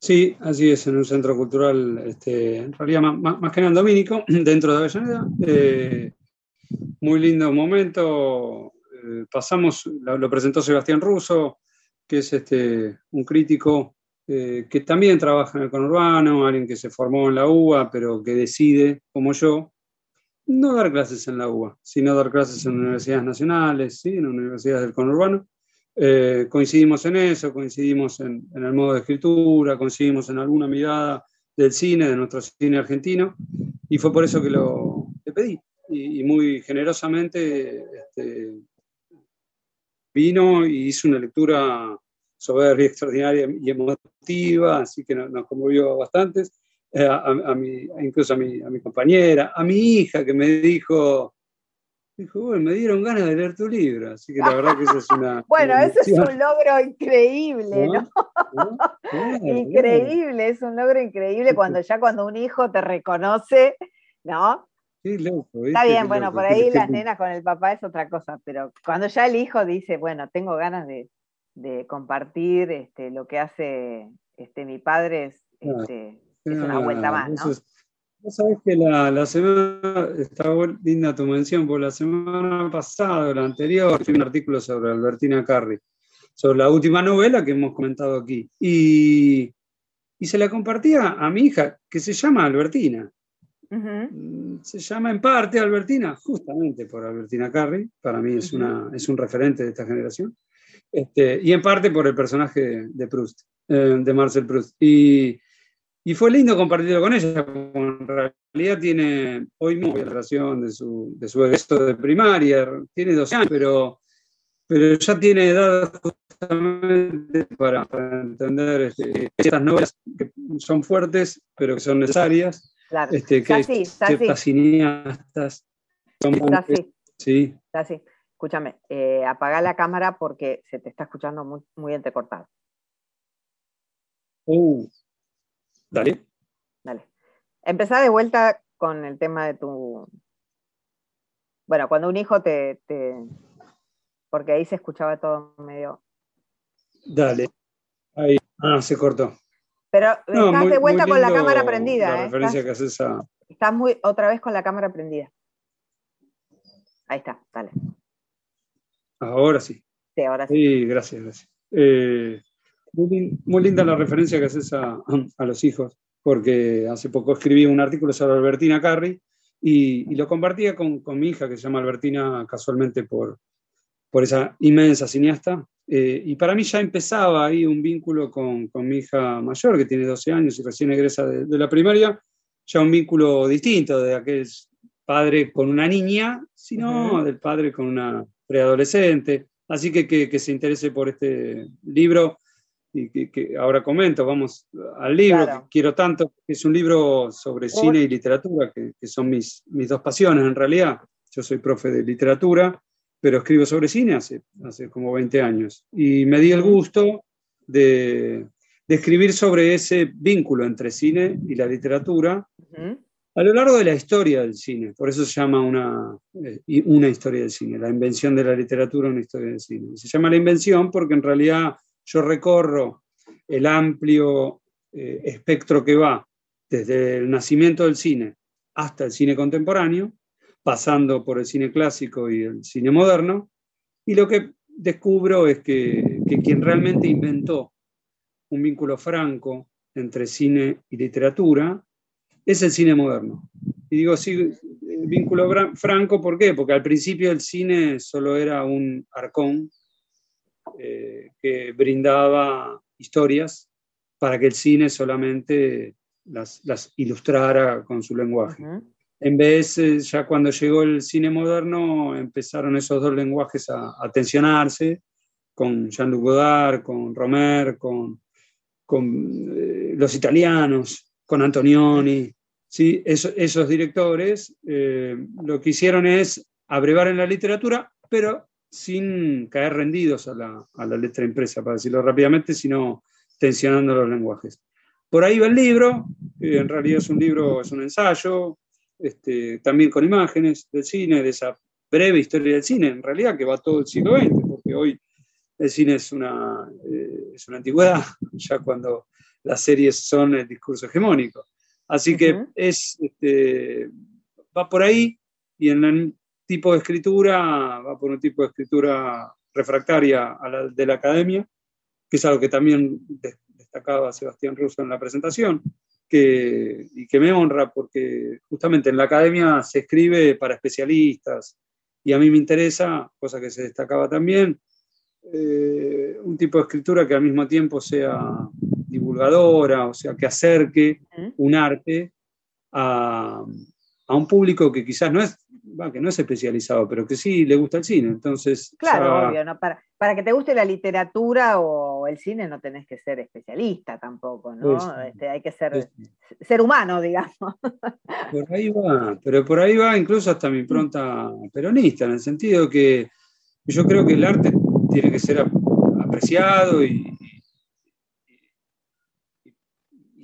Sí, así es, en un centro cultural, este, en realidad más, que nada dominico, dentro de Avellaneda. Eh, muy lindo momento. pasamos, lo, presentó Sebastián Russo, que es este, un crítico eh, que también trabaja en el conurbano, alguien que se formó en la UBA, pero que decide, como yo, no dar clases en la UBA, sino dar clases en universidades nacionales, ¿sí? en universidades del conurbano. Eh, coincidimos en eso, coincidimos en, el modo de escritura, coincidimos en alguna mirada del cine, de nuestro cine argentino, y fue por eso que lo le pedí. Y, muy generosamente este, vino y hizo una lectura soberbia, extraordinaria y emotiva, así que nos, conmovió bastante. Eh, a, incluso a mi, a mi, compañera, a mi hija que me dijo, Dijo, bueno, me dieron ganas de leer tu libro, así que la verdad que eso es una... Bueno, una eso es un logro increíble, ¿no? Increíble, es un logro increíble cuando ya cuando un hijo te reconoce, ¿no? Qué loco. Está bien, Qué bueno, loco, por ahí las nenas con el papá es otra cosa, pero cuando ya el hijo dice, bueno, tengo ganas de, de compartir este, lo que hace este, mi padre, es, Claro, este, es una vuelta claro, más, ¿no? es- Vos sabés que la, la semana, está linda tu mención, por la semana pasada la anterior, escribí un artículo sobre Albertina Carri, sobre la última novela que hemos comentado aquí. Y, y se la compartía a mi hija, que se llama Albertina. Ujú. Se llama en parte Albertina, justamente por Albertina Carri, para mí es, una, es un referente de esta generación, este, y en parte por el personaje de Proust, eh, de Marcel Proust. Y, y fue lindo compartirlo con ella, porque en realidad tiene hoy la relación de su, de su egreso de primaria, tiene 12 años, pero, pero ya tiene edad justamente para, para entender este, estas novelas que son fuertes, pero que son necesarias. Claro, Este, que está así, está ciertas así, cineastas son está así, Sí, está así. Escúchame, eh, apaga la cámara porque se te está escuchando muy, muy entrecortado. Uh, dale. Dale. Empezá de vuelta con el tema de tu. Bueno, cuando un hijo te. te- Porque ahí se escuchaba todo medio. Dale. Ahí. Ah, se cortó. Pero No, estás muy- de vuelta con la cámara prendida, La ¿eh? referencia Estás, que haces a. estás muy, otra vez con la cámara prendida. Ahí está, dale. Ahora sí. Sí, ahora sí. Sí, gracias, gracias. Eh, muy, lin- muy linda la referencia que haces a, a los hijos, porque hace poco escribí un artículo sobre Albertina Carri y, y lo compartía con, con mi hija, que se llama Albertina casualmente por, por esa inmensa cineasta. Eh, y para mí ya empezaba ahí un vínculo con, con mi hija mayor, que tiene 12 años y recién egresa de, de la primaria, ya un vínculo distinto de aquel padre con una niña, sino del padre con una preadolescente. Así que, que que se interese por este libro y que, que ahora comento, vamos al libro Claro. que quiero tanto, que es un libro sobre cine y literatura, que, que son mis, mis dos pasiones en realidad. Yo soy profe de literatura, pero escribo sobre cine hace, hace como 20 años. Y me di el gusto de, de escribir sobre ese vínculo entre cine y la literatura Ujú. A lo largo de la historia del cine. Por eso se llama una, eh, una historia del cine, la invención de la literatura, una historia del cine. Se llama la invención porque en realidad yo recorro el amplio eh, espectro que va desde el nacimiento del cine hasta el cine contemporáneo, pasando por el cine clásico y el cine moderno, y lo que descubro es que, que quien realmente inventó un vínculo franco entre cine y literatura es el cine moderno. Y digo, sí, eh, vínculo franco, ¿por qué? Porque al principio el cine solo era un arcón eh, que brindaba historias para que el cine solamente las, las ilustrara con su lenguaje. En vez, eh, ya cuando llegó el cine moderno, empezaron esos dos lenguajes a, a tensionarse, con Jean-Luc Godard, con Romer, con, con eh, los italianos, con Antonioni. ¿sí? Eso- esos directores eh, lo que hicieron es abrevar en la literatura, pero sin caer rendidos a la, a la letra impresa, para decirlo rápidamente, sino tensionando los lenguajes. Por ahí va el libro, que en realidad es un libro, es un ensayo, este, también con imágenes del cine, de esa breve historia del cine, en realidad que va todo el siglo XX, porque hoy el cine es una, eh, es una antigüedad, ya cuando las series son el discurso hegemónico. Así que Ujú. es, este, va por ahí y en el tipo de escritura va por un tipo de escritura refractaria a la de la academia, que es algo que también de- destacaba Sebastián Russo en la presentación, que, y que me honra porque justamente en la academia se escribe para especialistas y a mí me interesa, cosa que se destacaba también, eh, un tipo de escritura que al mismo tiempo sea divulgadora, o sea, que acerque un arte a, a un público que quizás no es que no es especializado, pero que sí le gusta el cine. Entonces, Claro, ya- obvio, ¿no? Para, para que te guste la literatura o el cine no tenés que ser especialista tampoco, ¿no? Este, hay que ser, ser humano, digamos. Por ahí va, pero por ahí va incluso hasta mi impronta peronista, en el sentido que yo creo que el arte tiene que ser ap- apreciado y,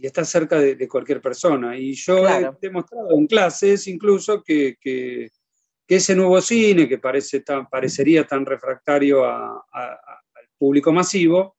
y estar cerca de, de cualquier persona. Y yo Claro. he demostrado en clases incluso que, que- que ese nuevo cine, que parece tan, parecería tan refractario a- a- a- al público masivo,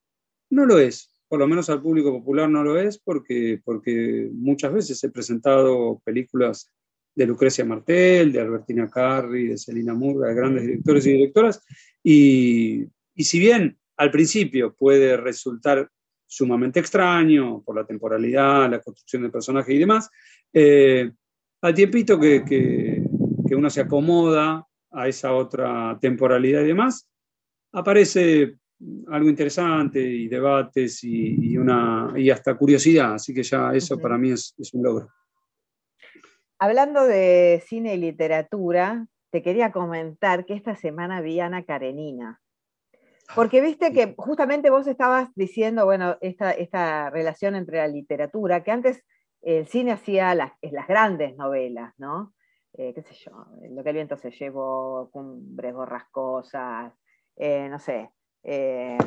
no lo es. Por lo menos al público popular no lo es, porque, porque muchas veces he presentado películas de Lucrecia Martel, de Albertina Carri, de Celina Murga, de grandes directores y directoras, y, y si bien al principio puede resultar sumamente extraño por la temporalidad, la construcción del personaje y demás, eh, al tiempito que, que- que uno se acomoda a esa otra temporalidad y demás, aparece algo interesante y debates y, y una, y hasta curiosidad, así que ya eso para mí es, es un logro. Hablando de cine y literatura, te quería comentar que esta semana vi a Ana Karenina. Porque viste que justamente vos estabas diciendo, bueno, esta, esta relación entre la literatura, que antes el cine hacía las, las grandes novelas, ¿no? Eh, qué sé yo, Lo que el viento se llevó, Cumbres borrascosas, eh, no sé, eh,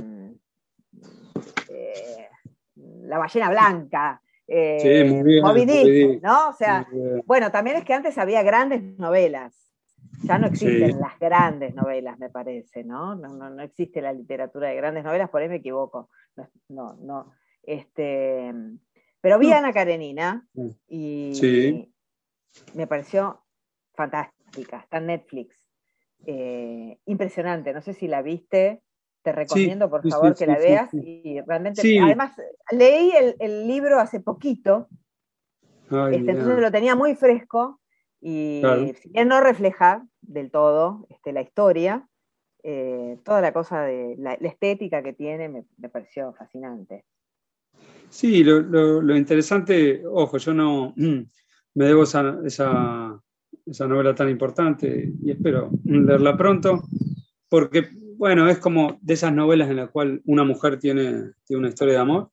La ballena blanca, Sí, muy bien, Moby. ¿no? O sea, bueno, también es que antes había grandes novelas. Ya no existen Sí. las grandes novelas, me parece, ¿no? No, no, no existe la literatura de grandes novelas, por ahí me equivoco. No, no. Este, pero vi a Ana Karenina y Sí. me pareció fantástica. Está en Netflix. Eh, impresionante. No sé si la viste. Te recomiendo, por favor, que la veas. Y realmente, además, leí el, el libro hace poquito Ay, este, entonces lo tenía muy fresco y Claro. si bien no refleja del todo este, la historia, eh, toda la cosa de la, estética que tiene me, me pareció fascinante. Sí, lo, lo- interesante, ojo, yo no me debo esa, esa, esa novela tan importante y espero leerla pronto, porque, bueno, es como de esas novelas en las cuales una mujer tiene, tiene una historia de amor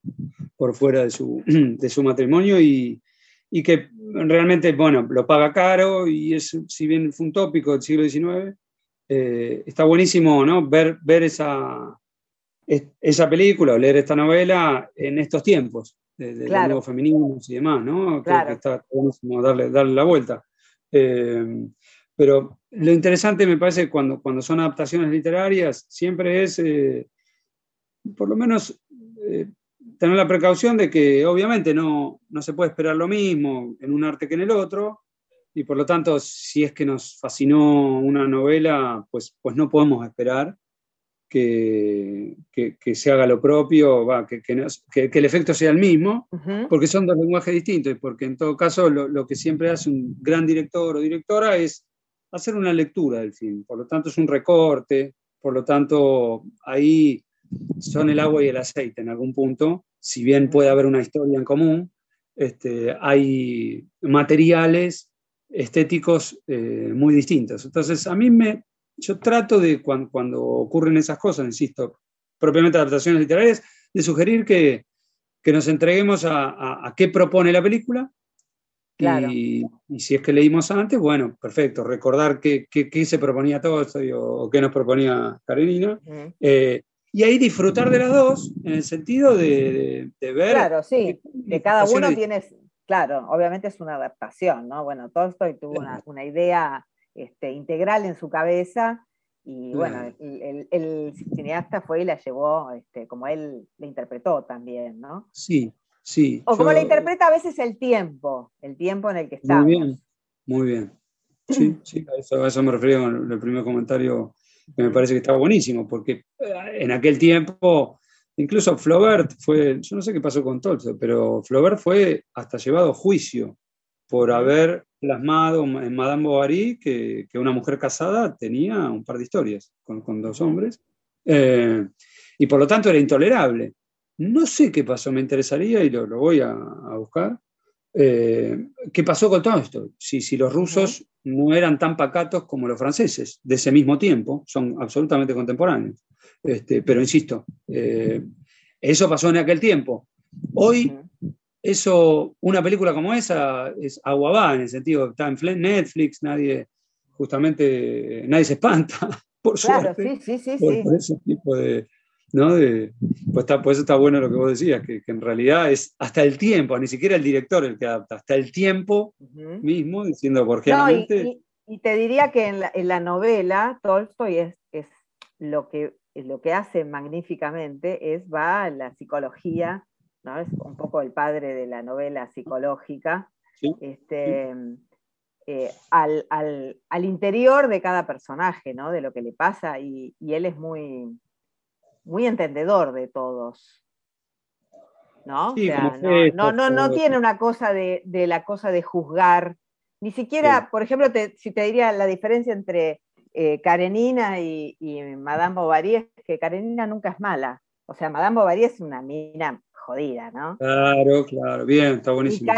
por fuera de su, de su matrimonio y, y que realmente, bueno, lo paga caro y es, si bien fue un tópico del siglo XIX, eh, está buenísimo, ¿no? Ver, ver esa, es- esa película o leer esta novela en estos tiempos de, de los Claro. nuevos feminismos y demás, ¿no? Creo Claro. que está buenísimo darle, darle la vuelta. Eh, pero lo interesante me parece cuando, cuando son adaptaciones literarias, siempre es, eh, por lo menos, eh, tener la precaución de que obviamente no, no se puede esperar lo mismo en un arte que en el otro, y por lo tanto, si es que nos fascinó una novela, pues, pues no podemos esperar que, que- que se haga lo propio, va, que, que el efecto sea el mismo, porque son dos lenguajes distintos, y porque en todo caso lo, lo que siempre hace un gran director o directora es hacer una lectura del film, por lo tanto es un recorte, por lo tanto ahí son el agua y el aceite en algún punto, si bien puede haber una historia en común, este, hay materiales estéticos eh, muy distintos. Entonces, a mí me, yo trato de, cuan- cuando, ocurren esas cosas, insisto, propiamente adaptaciones literarias, de sugerir que, que nos entreguemos a, a- a qué propone la película. Claro. Y, y si es que leímos antes, bueno, perfecto, recordar qué, qué- qué se proponía Tolstoy o, o qué nos proponía Karenina. Eh, y ahí disfrutar de las dos, en el sentido de, de- de ver. Claro, sí, que cada uno tiene, claro, obviamente es una adaptación, ¿no? Bueno, Tolstoy tuvo una, una idea este, integral en su cabeza y bueno, el, el- el cineasta fue y la llevó este, como él la interpretó también, ¿no? Sí, sí. O como la interpreta a veces el tiempo, el tiempo en el que estamos. Muy bien, muy bien. Sí, sí, a eso, a eso me refería con el primer comentario, que me parece que estaba buenísimo, porque eh, en aquel tiempo, incluso Flaubert fue, yo no sé qué pasó con Tolstoy, pero Flaubert fue hasta llevado a juicio por haber plasmado en Madame Bovary que, que una mujer casada tenía un par de historias con, con dos hombres, eh, y por lo tanto era intolerable. No sé qué pasó, me interesaría y lo, lo voy a, a buscar, eh, ¿qué pasó con todo esto? Si, si los rusos no eran tan pacatos como los franceses de ese mismo tiempo, son absolutamente contemporáneos. Este, pero insisto, eh, eso pasó en aquel tiempo. Hoy, eso, una película como esa es agua va, en el sentido que está en Netflix, nadie, justamente, nadie se espanta, por Claro, suerte, sí, sí, sí, por, por ese tipo de, ¿no? De- pues, está, pues está bueno lo que vos decías, que, que en realidad es hasta el tiempo, ni siquiera el director el que adapta, hasta el tiempo mismo, diciendo No, y, porgeamente, y- y te diría que en la, en la novela Tolstoy es, es lo, que, lo que hace magníficamente, es va a la psicología, ¿no? es un poco el padre de la novela psicológica, Sí, este, eh, al, al- al interior de cada personaje, ¿no? de lo que le pasa, y, y él es muy, muy entendedor de todos. ¿no? Sí, O sea, no, no, no, tiene una cosa de, de la cosa de juzgar, ni siquiera, por ejemplo, te- si te diría la diferencia entre eh, Karenina y, y Madame Bovary es que Karenina nunca es mala. O sea, Madame Bovary es una mina jodida, ¿no? claro, claro, bien, está buenísimo.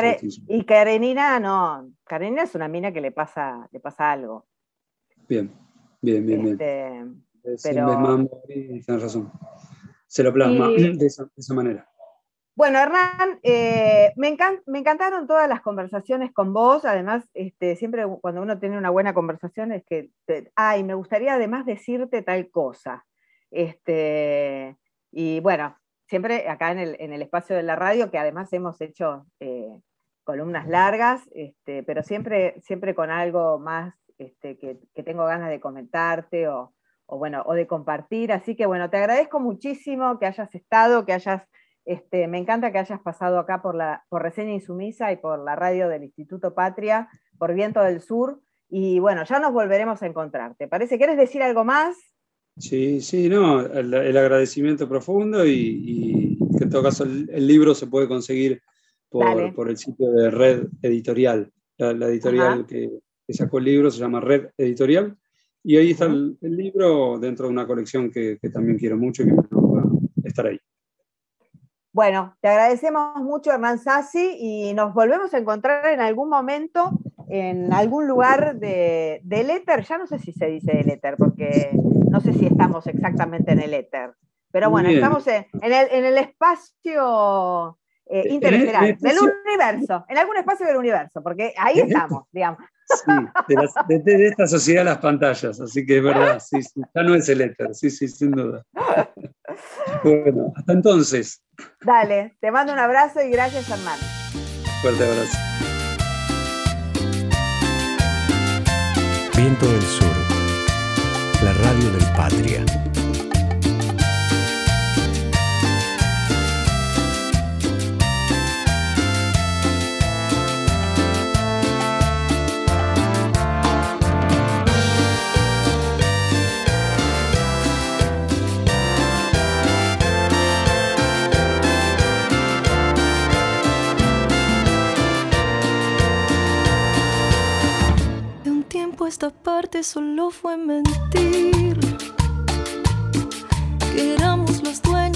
y Karenina no, Karenina es una mina que le pasa, le pasa algo. Bien, bien, bien, bien. Es pero- más razón. Se lo plasma Y- de, esa, de esa manera. Bueno, Hernán, eh, me, me encantaron todas las conversaciones con vos. Además, este, siempre cuando uno tiene una buena conversación es que, te- ay, me gustaría además decirte tal cosa. Este, y bueno, siempre acá en el, en el espacio de la radio, que además hemos hecho eh, columnas largas, este, pero siempre, siempre con algo más este, que, que tengo ganas de comentarte o, o bueno, o de compartir. Así que bueno, te agradezco muchísimo que hayas estado, que hayas este, me encanta que hayas pasado acá por, la, por Reseña Insumisa y por la radio del Instituto Patria, por Viento del Sur. Y bueno, ya nos volveremos a encontrar. ¿Te parece? ¿Quieres decir algo más? Sí, sí, no, el, el agradecimiento profundo y, y que en todo caso el, el libro se puede conseguir por, por el sitio de Red Editorial. La, la editorial que, que sacó el libro se llama Red Editorial y ahí está el, el libro dentro de una colección que, que también quiero mucho y que me va a estar ahí. Bueno, te agradecemos mucho, Hernán Sassi, y nos volvemos a encontrar en algún momento en algún lugar de, del éter. Ya no sé si se dice del éter, porque no sé si estamos exactamente en el éter. Pero bueno, bien. estamos en, en el, en el espacio eh, interestelar, del universo, en algún espacio del universo, porque ahí estamos, digamos. Sí, de, las- de- de esta sociedad las pantallas, así que es verdad, sí, sí, ya no es el éter, sí, sí, sin duda. Bueno, hasta entonces, Dale, te mando un abrazo y gracias, Hernán. fuerte abrazo. Viento del Sur, la radio del Patria. Solo fue mentir. Que éramos los dueños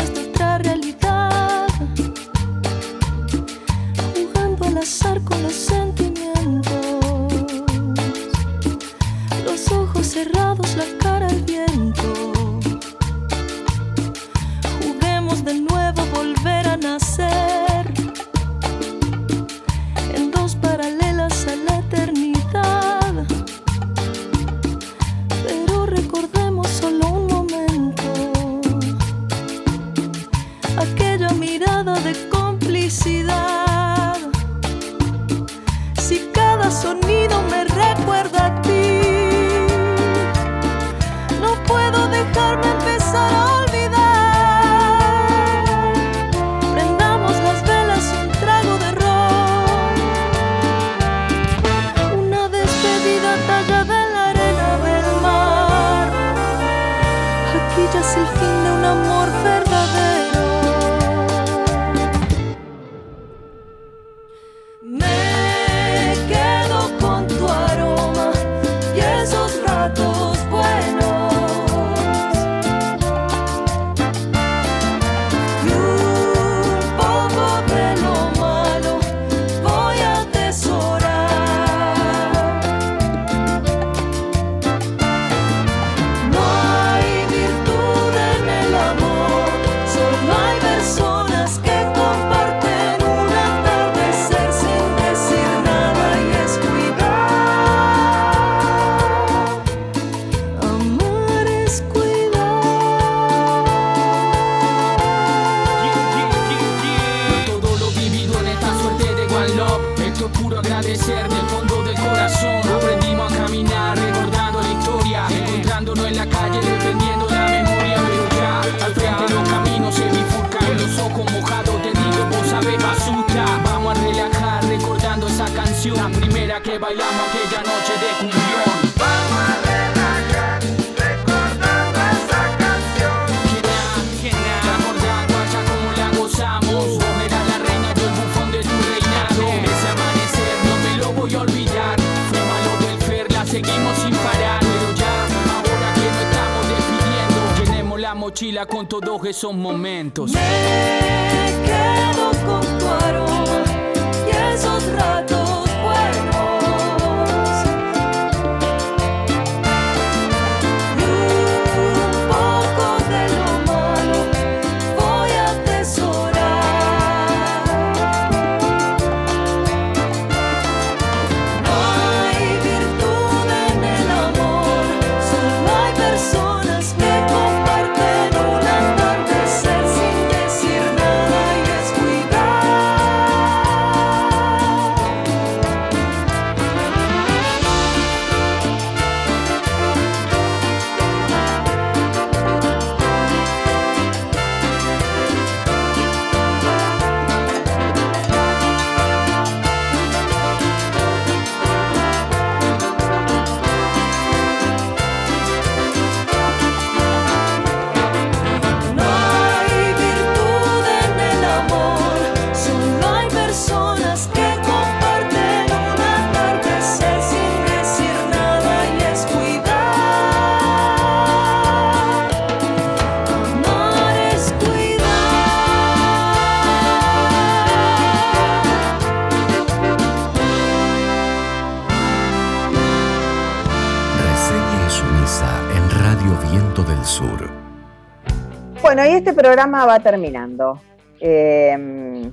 programa va terminando. Eh,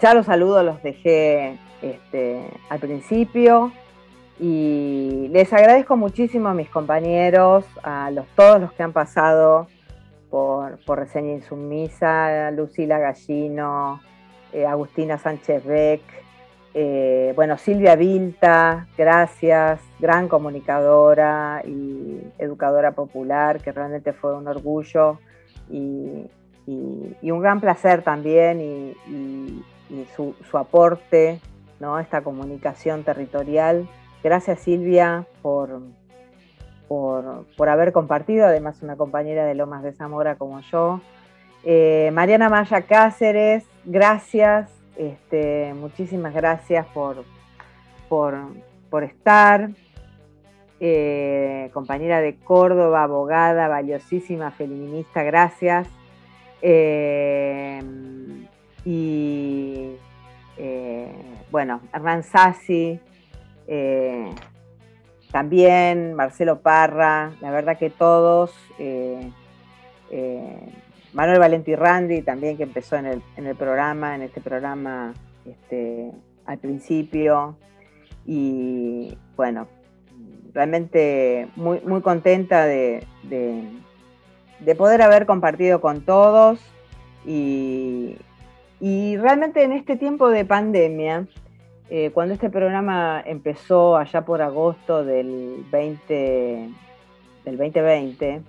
ya los saludos los dejé este, al principio y les agradezco muchísimo a mis compañeros, a los, todos los que han pasado por, por Reseña Insumisa, Lucila Gallino, eh, Agustina Sánchez Beck, eh, bueno, Silvia Vilta, gracias, gran comunicadora y educadora popular, que realmente fue un orgullo y, un gran placer también y, su, aporte ¿no? esta comunicación territorial. Gracias Silvia por, por, por haber compartido, además una compañera de Lomas de Zamora como yo. Eh, Mariana Maya Cáceres, gracias, este, muchísimas gracias por, por, por estar. Eh, compañera de Córdoba, abogada, valiosísima, feminista, gracias. Eh, y eh, bueno, Hernán Sassi, también Marcelo Parra, la verdad que todos, Manuel Valenti Randi también que empezó en el, en el programa, en este programa este, al principio, y bueno, realmente muy, muy contenta de, de- de poder haber compartido con todos y, y realmente en este tiempo de pandemia, eh, cuando este programa empezó allá por agosto del 20, del 2020,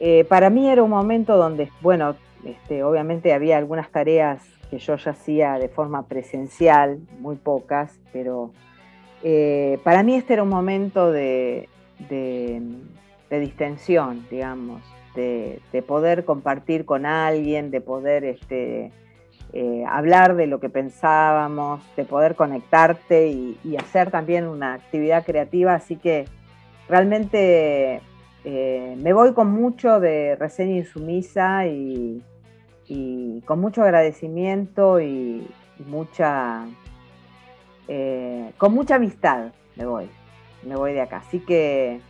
eh, para mí era un momento donde, bueno, este, obviamente había algunas tareas que yo ya hacía de forma presencial, muy pocas, pero eh, para mí este era un momento de, de- distensión, digamos, de, de poder compartir con alguien, de poder este, eh, hablar de lo que pensábamos, de poder conectarte y, hacer también una actividad creativa. Así que realmente eh, me voy con mucho de reseña insumisa y, con mucho agradecimiento y mucha, eh, con mucha amistad me voy, me voy de acá. Así que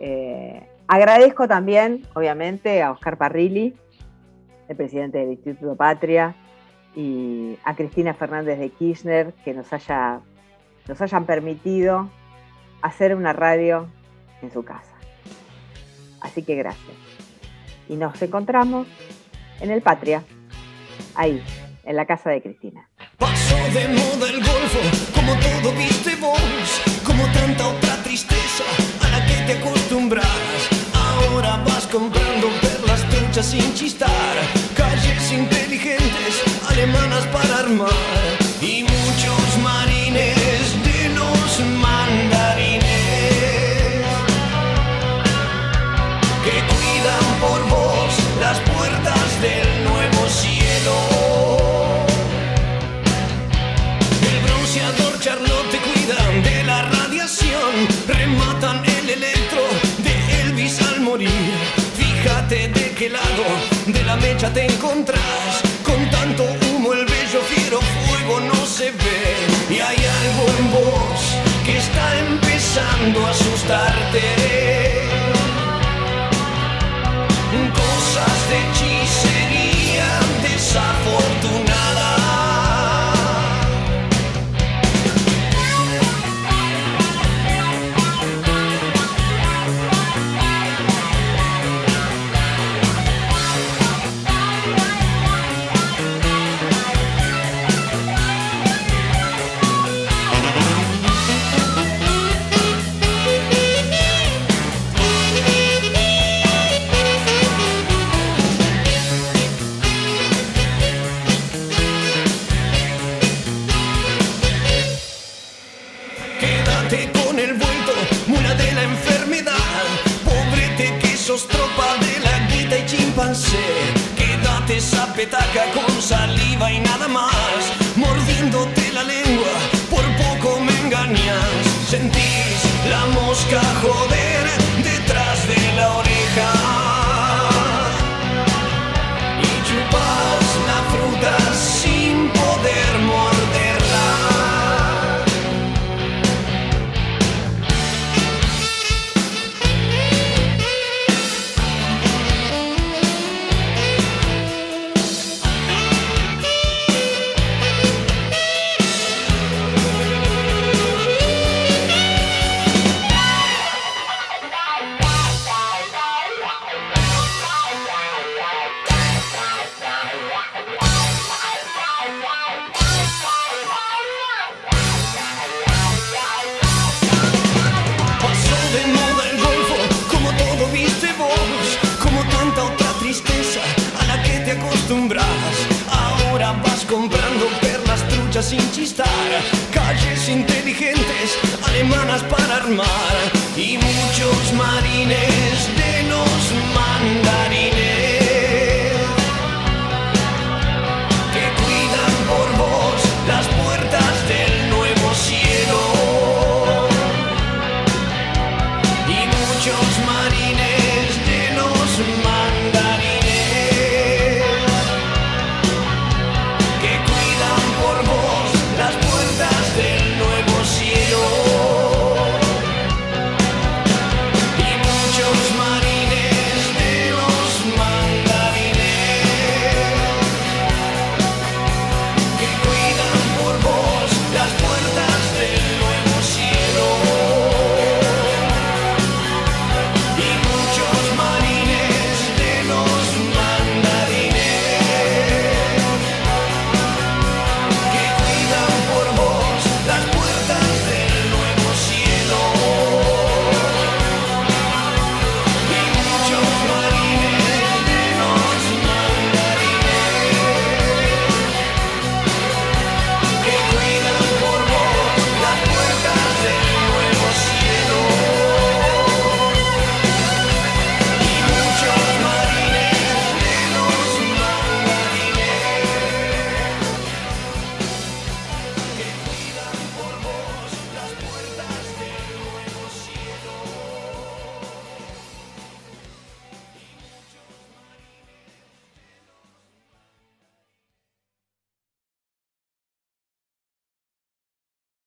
eh, agradezco también, obviamente, a Oscar Parrilli, el presidente del Instituto Patria, y a Cristina Fernández de Kirchner, que nos, haya, nos hayan permitido hacer una radio en su casa. Así que gracias. Y nos encontramos en el Patria, ahí, en la casa de Cristina. Pasó de moda el golfo, como todo viste vos, como tanta otra tristeza a la que te acostumbras. Ahora vas comprando perlas truchas sin chistar, calles inteligentes, alemanas para armar, y muchos mancha te encontrás. Con tanto humo el bello fiero fuego no se ve. Y hay algo en vos que está empezando a asustarte. ganas para armar y muchos marines de los mandarines.